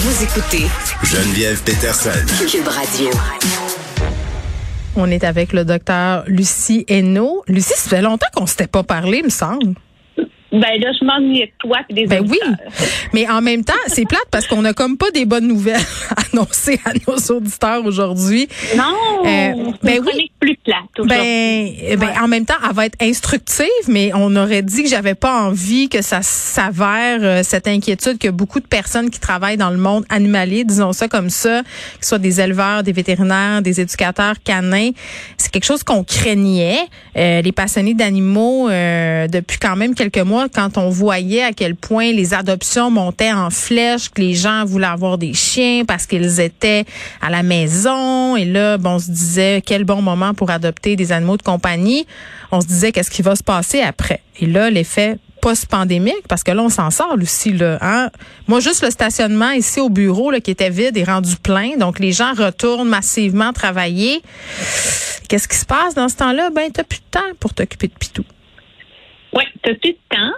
Vous écoutez Geneviève Peterson. Cube Radio. On est avec le docteur Lucie Hainaut. Lucie, ça fait longtemps qu'on s'était pas parlé, me semble. Ben là, je m'ennuie de toi et des Ben oui, mais en même temps, c'est plate parce qu'on a comme pas des bonnes nouvelles à annoncer à nos auditeurs aujourd'hui. Non, Euh, ben oui. plus plate Ben, ben, Ouais. en même temps, elle va être instructive, mais on aurait dit que j'avais pas envie que ça s'avère euh, cette inquiétude que beaucoup de personnes qui travaillent dans le monde animalier, disons ça comme ça, que ce soit des éleveurs, des vétérinaires, des éducateurs canins, c'est quelque chose qu'on craignait. Euh, les passionnés d'animaux euh, depuis quand même quelques mois, quand on voyait à quel point les adoptions montaient en flèche, que les gens voulaient avoir des chiens parce qu'ils étaient à la maison, et là, bon, on se disait quel bon moment pour adopter des animaux de compagnie. On se disait qu'est-ce qui va se passer après? Et là, l'effet post-pandémique, parce que là, on s'en sort aussi. Là, hein? Moi, juste le stationnement ici au bureau là, qui était vide est rendu plein. Donc, les gens retournent massivement travailler. Qu'est-ce qui se passe dans ce temps-là? Ben, t'as plus de temps pour t'occuper de Pitou. Oui, tu plus de temps.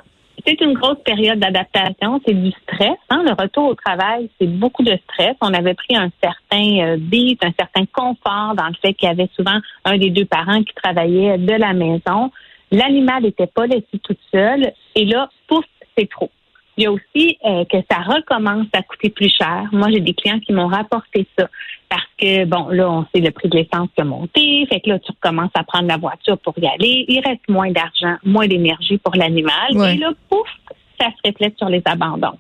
C'est une grosse période d'adaptation, c'est du stress. Hein? Le retour au travail, c'est beaucoup de stress. On avait pris un certain euh, beat, un certain confort dans le fait qu'il y avait souvent un des deux parents qui travaillait de la maison. L'animal n'était pas laissé toute seule. Et là, pouf, c'est trop. Il y a aussi euh, que ça recommence à coûter plus cher. Moi, j'ai des clients qui m'ont rapporté ça parce que, bon, là, on sait le prix de l'essence qui a monté. Fait que là, tu recommences à prendre la voiture pour y aller. Il reste moins d'argent, moins d'énergie pour l'animal. Ouais. Et là, pouf, ça se reflète sur les abandons.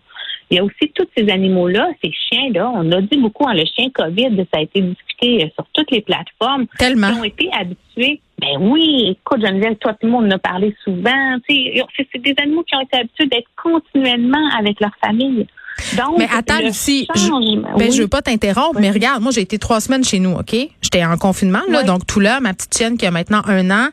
Il y a aussi tous ces animaux-là, ces chiens-là. On a dit beaucoup, hein, le chien COVID, ça a été discuté sur toutes les plateformes Tellement. qui ont été habitués. Ben oui, écoute, Geneviève, toi, tout le monde en a parlé souvent. C'est des animaux qui ont été habitués d'être continuellement avec leur famille. Donc, Mais attends, Lucie, je, ben, oui. je veux pas t'interrompre, Oui. mais regarde, moi, j'ai été trois semaines chez nous, OK? J'étais en confinement, là, Oui. donc tout là, ma petite chienne qui a maintenant un an,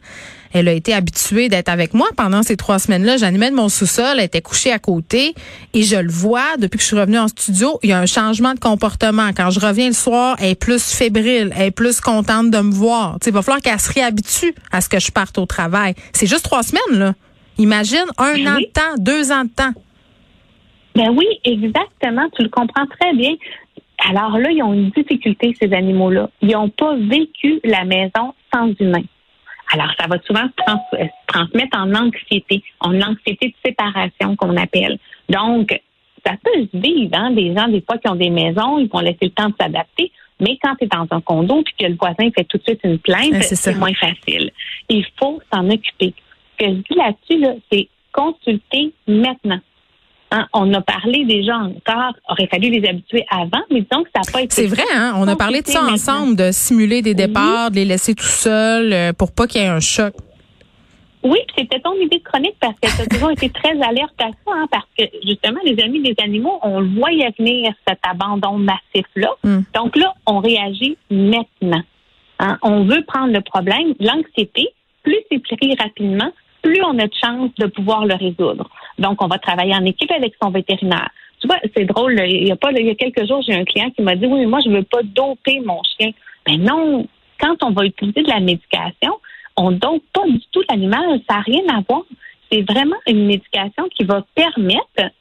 elle a été habituée d'être avec moi pendant ces trois semaines-là. J'animais de mon sous-sol, elle était couchée à côté et je le vois, depuis que je suis revenue en studio, il y a un changement de comportement. Quand je reviens le soir, elle est plus fébrile, elle est plus contente de me voir. Tu sais, il va falloir qu'elle se réhabitue à ce que je parte au travail. C'est juste trois semaines, là. Imagine un Ben an de temps, deux ans de temps. Ben oui, exactement. Tu le comprends très bien. Alors là, ils ont une difficulté, ces animaux-là. Ils n'ont pas vécu la maison sans humain. Alors, ça va souvent se, trans- euh, se transmettre en anxiété, en anxiété de séparation qu'on appelle. Donc, ça peut se vivre, hein, des gens, des fois, qui ont des maisons, ils vont laisser le temps de s'adapter. Mais quand tu es dans un condo puis que le voisin fait tout de suite une plainte, Ouais, c'est moins facile. Il faut s'en occuper. Ce que je dis là-dessus, là, c'est consulter maintenant. Hein, on a parlé déjà encore, aurait fallu les habituer avant, mais disons que ça n'a pas été. C'est vrai, hein? On a parlé de ça ensemble, de simuler des Oui. départs, de les laisser tout seuls euh, pour pas qu'il y ait un choc. Oui, puis c'était ton idée de chronique parce que tu as toujours été très alerte à ça, hein, parce que justement, les amis des animaux, on le voyait venir cet abandon massif-là. Mm. Donc là, on réagit maintenant. Hein, on veut prendre le problème, l'anxiété, plus c'est pris rapidement, plus on a de chance de pouvoir le résoudre. Donc, on va travailler en équipe avec son vétérinaire. Tu vois, c'est drôle, il y a pas, il y a quelques jours, j'ai un client qui m'a dit, oui, mais moi, je veux pas doper mon chien. Mais non, quand on va utiliser de la médication, on dope pas du tout l'animal, ça n'a rien à voir. C'est vraiment une médication qui va permettre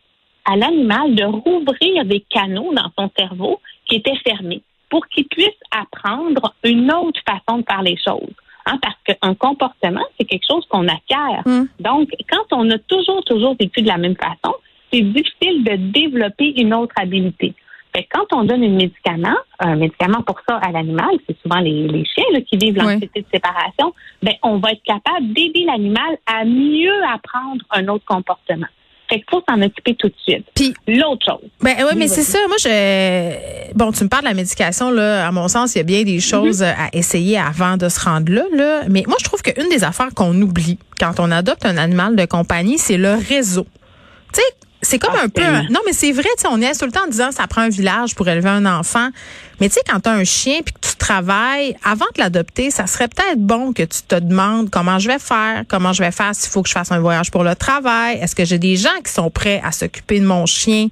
à l'animal de rouvrir des canaux dans son cerveau qui étaient fermés pour qu'il puisse apprendre une autre façon de faire les choses. Hein, parce qu'un comportement, c'est quelque chose qu'on acquiert. Mm. Donc, quand on a toujours, toujours vécu de la même façon, c'est difficile de développer une autre habilité. Fait quand on donne un médicament, un médicament pour ça à l'animal, c'est souvent les, les chiens là, qui vivent l'anxiété de séparation, ben, on va être capable d'aider l'animal à mieux apprendre un autre comportement. Fait qu'il faut s'en occuper tout de suite. Puis, L'autre chose. ben Oui, mais c'est ça. Moi, je bon, tu me parles de la médication là. À mon sens, il y a bien des choses à essayer avant de se rendre là. Là, mais moi, je trouve qu'une des affaires qu'on oublie quand on adopte un animal de compagnie, c'est le réseau. Tu sais, c'est comme Ah, un peu. un- tellement. non, mais c'est vrai, tu sais, on est tout le temps en disant ça prend un village pour élever un enfant. Mais tu sais, quand tu as un chien puis que tu avant de l'adopter, ça serait peut-être bon que tu te demandes comment je vais faire, comment je vais faire s'il faut que je fasse un voyage pour le travail. Est-ce que j'ai des gens qui sont prêts à s'occuper de mon chien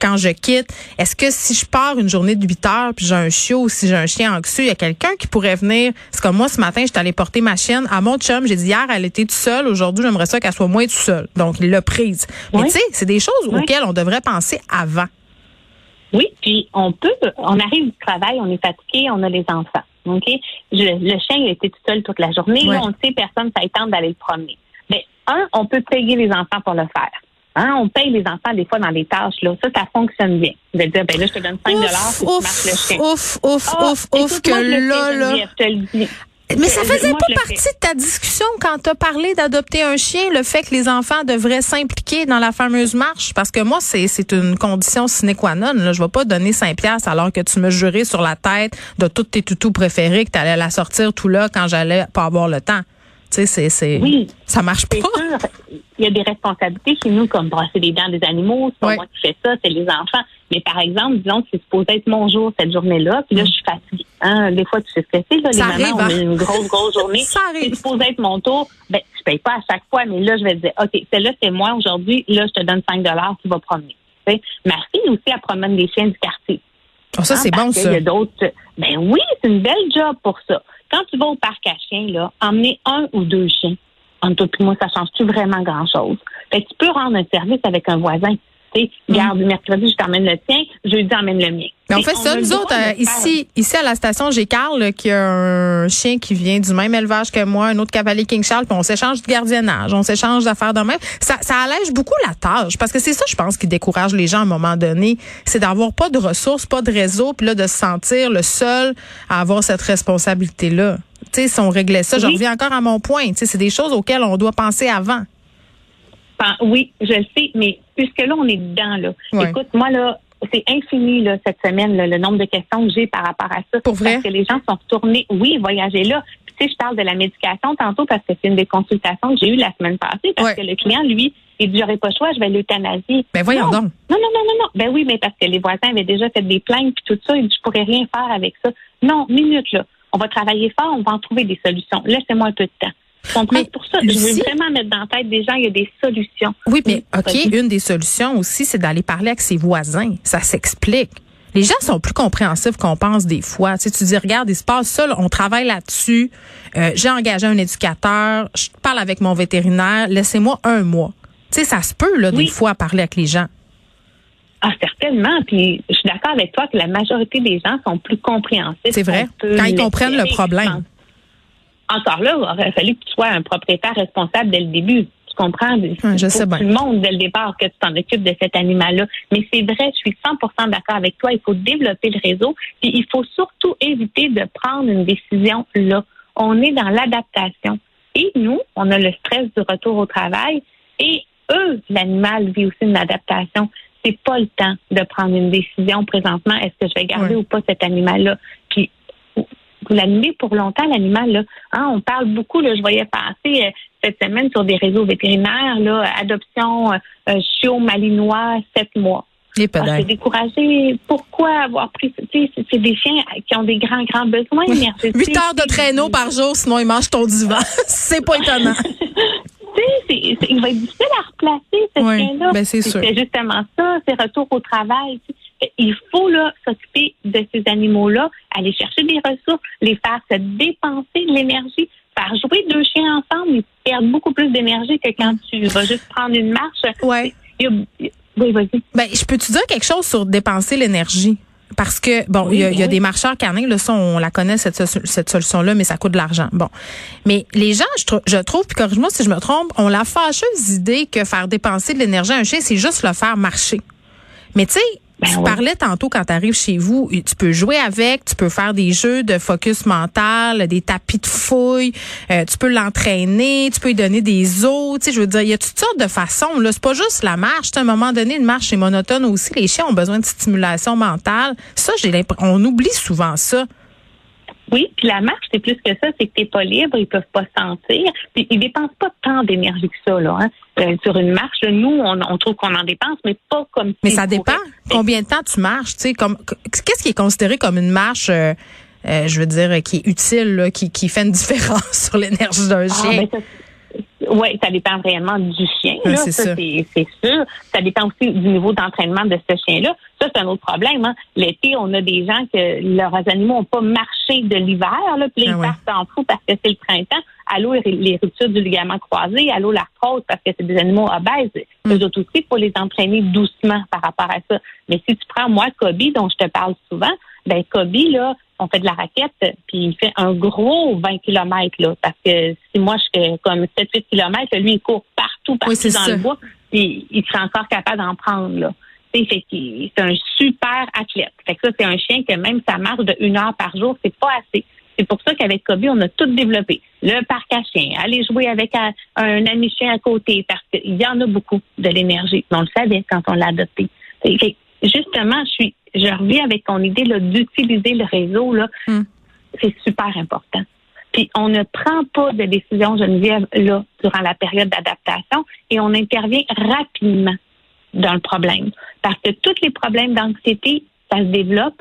quand je quitte? Est-ce que si je pars une journée de 8 heures puis j'ai un chiot ou si j'ai un chien anxieux, il y a quelqu'un qui pourrait venir? C'est comme moi, ce matin, j'étais allée porter ma chienne à mon chum. J'ai dit hier, elle était toute seule. Aujourd'hui, j'aimerais ça qu'elle soit moins toute seule. Donc, il l'a prise. Mais tu sais, c'est des choses Oui. auxquelles on devrait penser avant. Oui, puis on peut, on arrive du travail, on est fatigué, on a les enfants. OK? le chien il était tout seul toute la journée. Là, on sait personne ça tente d'aller le promener. Mais un, on peut payer les enfants pour le faire. Hein, on paye les enfants des fois dans les tâches. Là. Ça, ça fonctionne bien. Je vais dire, ben là, je te donne 5 dollars si tu marches le chien. Ouf, ouf, ah, ouf, ouf, que là, là. Je te le dis. Mais ça faisait pas partie de ta discussion quand tu as parlé d'adopter un chien, le fait que les enfants devraient s'impliquer dans la fameuse marche? Parce que moi, c'est, c'est une condition sine qua non. Là. Je vais pas donner 5 piastres alors que tu me jurais sur la tête de tous tes toutous préférés que tu allais la sortir tout là quand j'allais pas avoir le temps. Tu sais, c'est, oui, ça marche pas. Sûr. Il y a des responsabilités chez nous, comme brasser les dents des animaux. C'est pas moi qui fais ça, c'est les enfants. Mais par exemple, disons que c'est supposé être mon jour cette journée-là, puis là, je suis fatiguée. Hein? Des fois, tu sais ce que c'est, là, les mamans ont hein? une grosse, grosse journée. ça arrive. C'est supposé être mon tour. Ben, je paye pas à chaque fois, mais là, je vais te dire, OK, celle-là, c'est moi aujourd'hui. Là, je te donne 5 tu vas promener. T'sais? Ma fille aussi, elle promène des chiens du quartier. Oh, ça, c'est bon, ça. Il y a d'autres. Ben oui, c'est une belle job pour ça. Quand tu vas au parc à chiens, là, emmener un ou deux chiens, en tout cas, moi, ça change-tu vraiment grand-chose? Fait que tu peux rendre un service avec un voisin. Garde, mm. mercredi, je t'emmène le tien, jeudi, emmène le mien. Mais on fait ça, nous autres, euh, ici, ici à la station, j'ai Carl qui a un chien qui vient du même élevage que moi, un autre cavalier King Charles, puis on s'échange de gardiennage, on s'échange d'affaires de même. Ça, ça allège beaucoup la tâche, parce que c'est ça, je pense, qui décourage les gens à un moment donné, c'est d'avoir pas de ressources, pas de réseau, puis là, de se sentir le seul à avoir cette responsabilité-là. Tu sais, si on réglait ça, je reviens encore à mon point, tu sais, c'est des choses auxquelles on doit penser avant. Oui, je le sais, mais puisque là, on est dedans, là. Écoute, moi, là, c'est infini, là, cette semaine, le nombre de questions que j'ai par rapport à ça. Pour vrai? Parce que les gens sont retournés, oui, voyager là. Puis, tu sais, je parle de la médication tantôt parce que c'est une des consultations que j'ai eues la semaine passée parce que le client, lui, il dit, j'aurais pas le choix, je vais l'euthanasier. Ben, voyons donc. Non, non, non, non, non. Ben oui, mais parce que les voisins avaient déjà fait des plaintes puis tout ça. Il dit, je pourrais rien faire avec ça. Non, minute, là. On va travailler fort, on va en trouver des solutions. Laissez-moi un peu de temps. Mais pour ça. je veux vraiment mettre dans la tête des gens, il y a des solutions. Oui, mais OK, une des solutions aussi, c'est d'aller parler avec ses voisins. Ça s'explique. Les gens sont plus compréhensifs qu'on pense des fois. Tu, sais, tu dis, regarde, il se passe ça, on travaille là-dessus. Euh, j'ai engagé un éducateur, je parle avec mon vétérinaire, laissez-moi un mois. Tu sais, ça se peut, là, des fois, parler avec les gens. Ah, certainement. Puis je suis d'accord avec toi que la majorité des gens sont plus compréhensifs. C'est vrai. Quand ils comprennent le problème encore là, il aurait fallu que tu sois un propriétaire responsable dès le début. Tu comprends? je sais bien. Tout le monde dès le départ que tu t'en occupes de cet animal-là. Mais c'est vrai, je suis 100% d'accord avec toi. Il faut développer le réseau. Puis il faut surtout éviter de prendre une décision là. On est dans l'adaptation. Et nous, on a le stress du retour au travail. Et eux, l'animal vit aussi une adaptation. C'est pas le temps de prendre une décision présentement. Est-ce que je vais garder ou pas cet animal-là? Vous l'animez pour longtemps, l'animal. Là. Hein, on parle beaucoup, là, je voyais passer euh, cette semaine sur des réseaux vétérinaires, là, adoption euh, euh chiot malinois, sept mois. Ah, c'est découragé. Pourquoi avoir pris c'est des chiens qui ont des grands, grands besoins. Huit heures de traîneau par jour, sinon ils mangent ton divan. c'est pas étonnant. il va être difficile à replacer, ce chien-là. Ben c'est justement ça, c'est retour au travail. Il faut là s'occuper de ces animaux-là, aller chercher des ressources, les faire se dépenser de l'énergie, faire jouer deux chiens ensemble, ils perdent beaucoup plus d'énergie que quand tu vas juste prendre une marche. Ouais. oui, vas-y. Ben, je peux te dire quelque chose sur dépenser l'énergie? Parce que, bon, il y, a, y a des marcheurs canins, là, ça, on la connaît, cette, cette solution-là, mais ça coûte de l'argent. Bon. Mais les gens, je, je trouve, puis corrige-moi si je me trompe, ont la fâcheuse idée que faire dépenser de l'énergie à un chien, c'est juste le faire marcher. Mais tu sais, ben tu parlais tantôt quand tu arrives chez vous, tu peux jouer avec, tu peux faire des jeux de focus mental, des tapis de fouille, euh, tu peux l'entraîner, tu peux lui donner des os, tu sais, je veux dire, il y a toutes sortes de façons. Là, c'est pas juste la marche. À un moment donné, une marche est monotone aussi. Les chiens ont besoin de stimulation mentale. Ça, j'ai l'impression, on oublie souvent ça. Oui, puis la marche, c'est plus que ça, c'est que tu n'es pas libre, ils peuvent pas sentir. Puis ils dépensent pas tant d'énergie que ça, là. Hein. Euh, sur une marche, nous, on, trouve qu'on en dépense, mais pas comme Mais ça dépend. Combien de temps tu marches, tu sais, comme qu'est-ce qui est considéré comme une marche euh, euh, je veux dire, qui est utile, qui, qui fait une différence sur l'énergie d'un ah, chien? Ben, oui, ça dépend réellement du chien. Là. c'est ça, c'est sûr. Ça dépend aussi du niveau d'entraînement de ce chien-là. Ça, c'est un autre problème. Hein. L'été, on a des gens que leurs animaux n'ont pas marché de l'hiver, là, puis ils ah partent en fou parce que c'est le printemps. Allô les ruptures du ligament croisé, allô l'arthrose parce que c'est des animaux obèses. Mm. Eux autres aussi, il faut les entraîner doucement par rapport à ça. Mais si tu prends moi Kobe dont je te parle souvent, ben Kobe là, on fait de la raquette, puis il fait un gros 20 km là, parce que si moi je fais comme 7-8 km, lui il court partout, partout dans le bois, puis il serait encore capable d'en prendre là. C'est un super athlète. Fait que ça, c'est un chien que même sa marche de une heure par jour, c'est pas assez. C'est pour ça qu'avec Kobe, on a tout développé. Le parc à chiens, aller jouer avec un, ami chien à côté, parce qu'il y en a beaucoup de l'énergie. On le savait quand on l'a adopté. Justement, je suis, je reviens avec ton idée d'utiliser le réseau. Là, hmm. C'est super important. Puis on ne prend pas de décision, Geneviève, là, durant la période d'adaptation et on intervient rapidement dans le problème. Parce que tous les problèmes d'anxiété, ça se développe,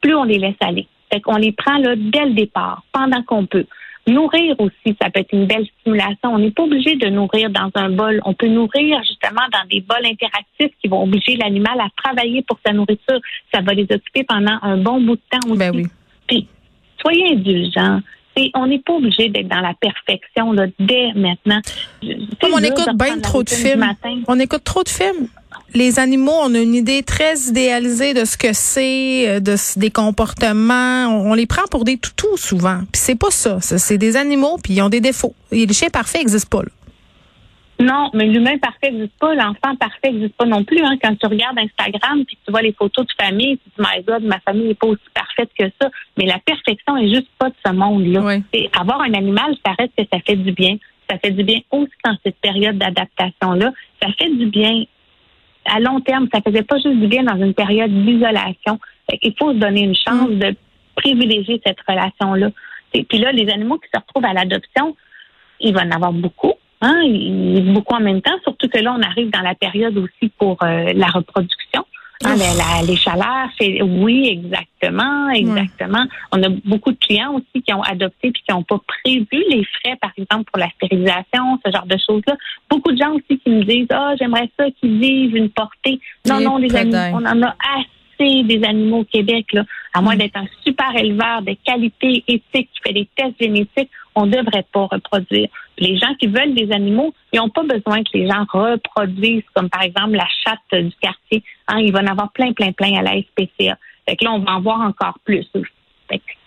plus on les laisse aller. Fait qu'on les prend là dès le départ, pendant qu'on peut. Nourrir aussi, ça peut être une belle stimulation. On n'est pas obligé de nourrir dans un bol. On peut nourrir justement dans des bols interactifs qui vont obliger l'animal à travailler pour sa nourriture. Ça va les occuper pendant un bon bout de temps aussi. Ben oui. Puis, soyez indulgents on n'est pas obligé d'être dans la perfection là, dès maintenant. Comme on écoute bien trop de films. On écoute trop de films. Les animaux, on a une idée très idéalisée de ce que c'est, euh, de des comportements. On, les prend pour des toutous souvent. Puis c'est pas ça. C'est des animaux, puis ils ont des défauts. Et les chiens parfaits n'existent pas. Là. Non, mais l'humain parfait n'existe pas, l'enfant parfait n'existe pas non plus. Hein. Quand tu regardes Instagram puis tu vois les photos de famille, tu te dis, my God, ma famille n'est pas aussi parfaite que ça. Mais la perfection est juste pas de ce monde-là. Avoir un animal, ça reste que ça fait du bien. Ça fait du bien aussi dans cette période d'adaptation-là. Ça fait du bien à long terme. Ça faisait pas juste du bien dans une période d'isolation. Il faut se donner une chance mm. de privilégier cette relation-là. Et puis là, les animaux qui se retrouvent à l'adoption, il va en avoir beaucoup Hein, beaucoup en même temps, surtout que là, on arrive dans la période aussi pour euh, la reproduction. Hein, les chaleurs, c'est oui, exactement, exactement. On a beaucoup de clients aussi qui ont adopté puis qui n'ont pas prévu les frais, par exemple, pour la stérilisation, ce genre de choses-là. Beaucoup de gens aussi qui me disent Ah, j'aimerais ça qu'ils vivent une portée. Non, non, les amis, on en a assez des animaux au Québec, là. À moins mm. d'être un super éleveur de qualité éthique qui fait des tests génétiques, on devrait pas reproduire. Les gens qui veulent des animaux, ils n'ont pas besoin que les gens reproduisent, comme par exemple la chatte du quartier. Hein, il va en avoir plein, plein, plein à la SPCA. Fait que là, on va en voir encore plus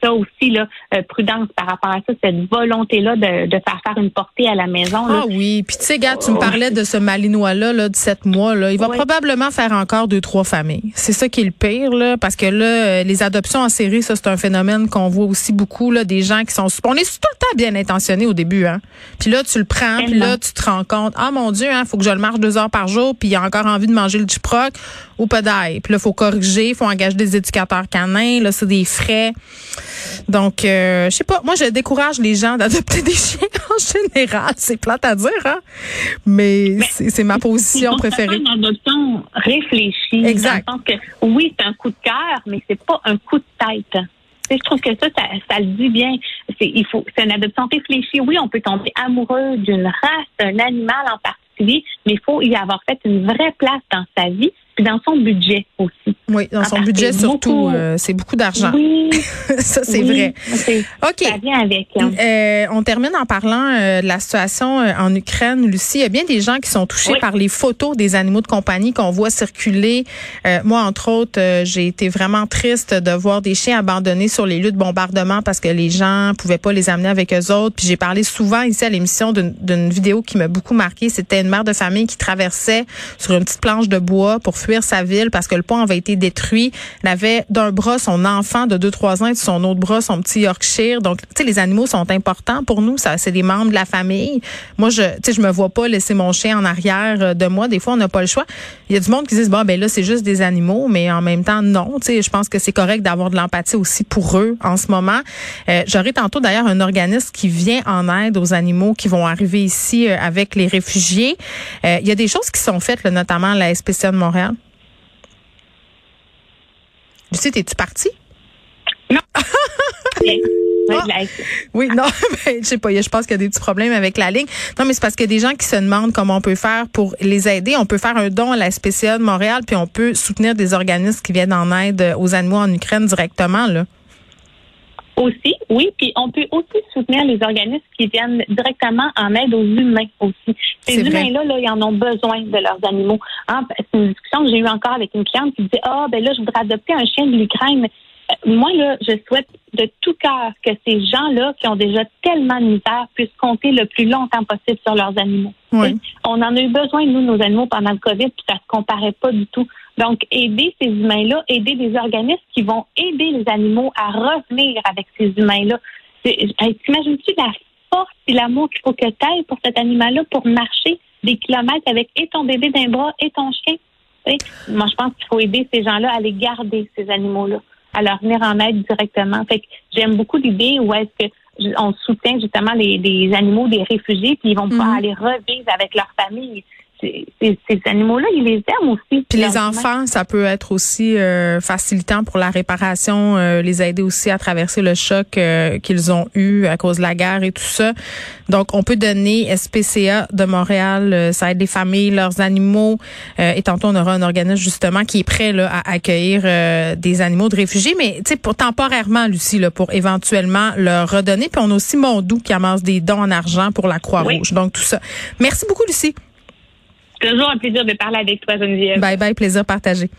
ça aussi, là, euh, prudence par rapport à ça, cette volonté-là de, de, faire faire une portée à la maison. Ah oui, puis tu sais, gars, tu me parlais de ce Malinois-là là, de sept mois. Là. Il va probablement faire encore deux, trois familles. C'est ça qui est le pire, là, parce que là, euh, les adoptions en série, ça, c'est un phénomène qu'on voit aussi beaucoup, là, des gens qui sont... On est tout le temps bien intentionnés au début, hein. Puis là, tu le prends, puis là, tu te rends compte, ah mon Dieu, hein, faut que je le marche deux heures par jour, puis il a encore envie de manger le chiproc ou pas d'ail. Puis là, faut corriger, faut engager des éducateurs canins, là, c'est des frais. Donc, euh, je sais pas. Moi, je décourage les gens d'adopter des chiens en général. C'est plate à dire, hein? Mais, c'est ma position préférée. une adoption réfléchie. Exact. que, oui, c'est un coup de cœur, mais c'est pas un coup de tête. je trouve que ça, ça, le dit bien. C'est, il faut, c'est une adoption réfléchie. Oui, on peut tomber amoureux d'une race, d'un animal en particulier, mais il faut y avoir fait une vraie place dans sa vie puis dans son budget aussi. Oui, dans son budget surtout, euh, c'est beaucoup d'argent. Oui, ça c'est vrai. Ok. Ça vient avec. Hein. Euh, on termine en parlant euh, de la situation en Ukraine, Lucie. Il y a bien des gens qui sont touchés par les photos des animaux de compagnie qu'on voit circuler. moi, entre autres, j'ai été vraiment triste de voir des chiens abandonnés sur les lieux de bombardement parce que les gens pouvaient pas les amener avec eux autres. Puis j'ai parlé souvent ici à l'émission d'une vidéo qui m'a beaucoup marqué. C'était une mère de famille qui traversait sur une petite planche de bois pour sa ville parce que le pont avait été détruit. Elle avait d'un bras son enfant de 2-3 ans et de son autre bras son petit Yorkshire. Donc, tu sais, les animaux sont importants pour nous. Ça, c'est des membres de la famille. Moi, je, tu sais, je me vois pas laisser mon chien en arrière euh, de moi. Des fois, on n'a pas le choix. Il y a du monde qui dit, bon, ben là, c'est juste des animaux, mais en même temps, non. Tu sais, je pense que c'est correct d'avoir de l'empathie aussi pour eux en ce moment. Euh, J'aurai tantôt d'ailleurs un organisme qui vient en aide aux animaux qui vont arriver ici euh, avec les réfugiés. Euh, il y a des choses qui sont faites, là, notamment la SPCA de Montréal. Lucie, es-tu partie? Non. Ah. Oui, non, ben, je sais pas, je pense qu'il y a des petits problèmes avec la ligne. Non, mais c'est parce qu'il y a des gens qui se demandent comment on peut faire pour les aider. On peut faire un don à la SPCA de Montréal, puis on peut soutenir des organismes qui viennent en aide aux animaux en Ukraine directement, là. Aussi, oui. Puis on peut aussi soutenir les organismes qui viennent directement en aide aux humains aussi. Ces humains-là, là, ils en ont besoin de leurs animaux. Hein, c'est une discussion que j'ai eue encore avec une cliente qui disait Ah, ben là, je voudrais adopter un chien de l'Ukraine. Euh, moi, là, je souhaite de tout cœur que ces gens-là qui ont déjà tellement de misère puissent compter le plus longtemps possible sur leurs animaux. Oui. On en a eu besoin, nous, nos animaux, pendant le COVID, puis ça se comparait pas du tout. Donc, aider ces humains-là, aider des organismes qui vont aider les animaux à revenir avec ces humains-là. T'imagines-tu la force et l'amour qu'il faut que tu aies pour cet animal-là pour marcher des kilomètres avec et ton bébé d'un bras et ton chien? Moi, je pense qu'il faut aider ces gens-là à les garder, ces animaux-là, à leur venir en aide directement. Fait que j'aime beaucoup l'idée où est-ce que on soutient justement les, animaux des réfugiés, puis ils vont pouvoir mm-hmm. aller revivre avec leur famille ces, animaux-là, ils les aiment aussi. Puis les enfants, ça peut être aussi euh, facilitant pour la réparation, euh, les aider aussi à traverser le choc euh, qu'ils ont eu à cause de la guerre et tout ça. Donc, on peut donner SPCA de Montréal, ça aide les familles, leurs animaux. et tantôt, on aura un organisme justement qui est prêt là, à accueillir des animaux de réfugiés, mais tu sais, pour temporairement, Lucie, là, pour éventuellement leur redonner. Puis on a aussi Mondou qui amasse des dons en argent pour la Croix-Rouge. Donc, tout ça. Merci beaucoup, Lucie toujours un plaisir de parler avec toi, Geneviève. Bye bye, plaisir partagé.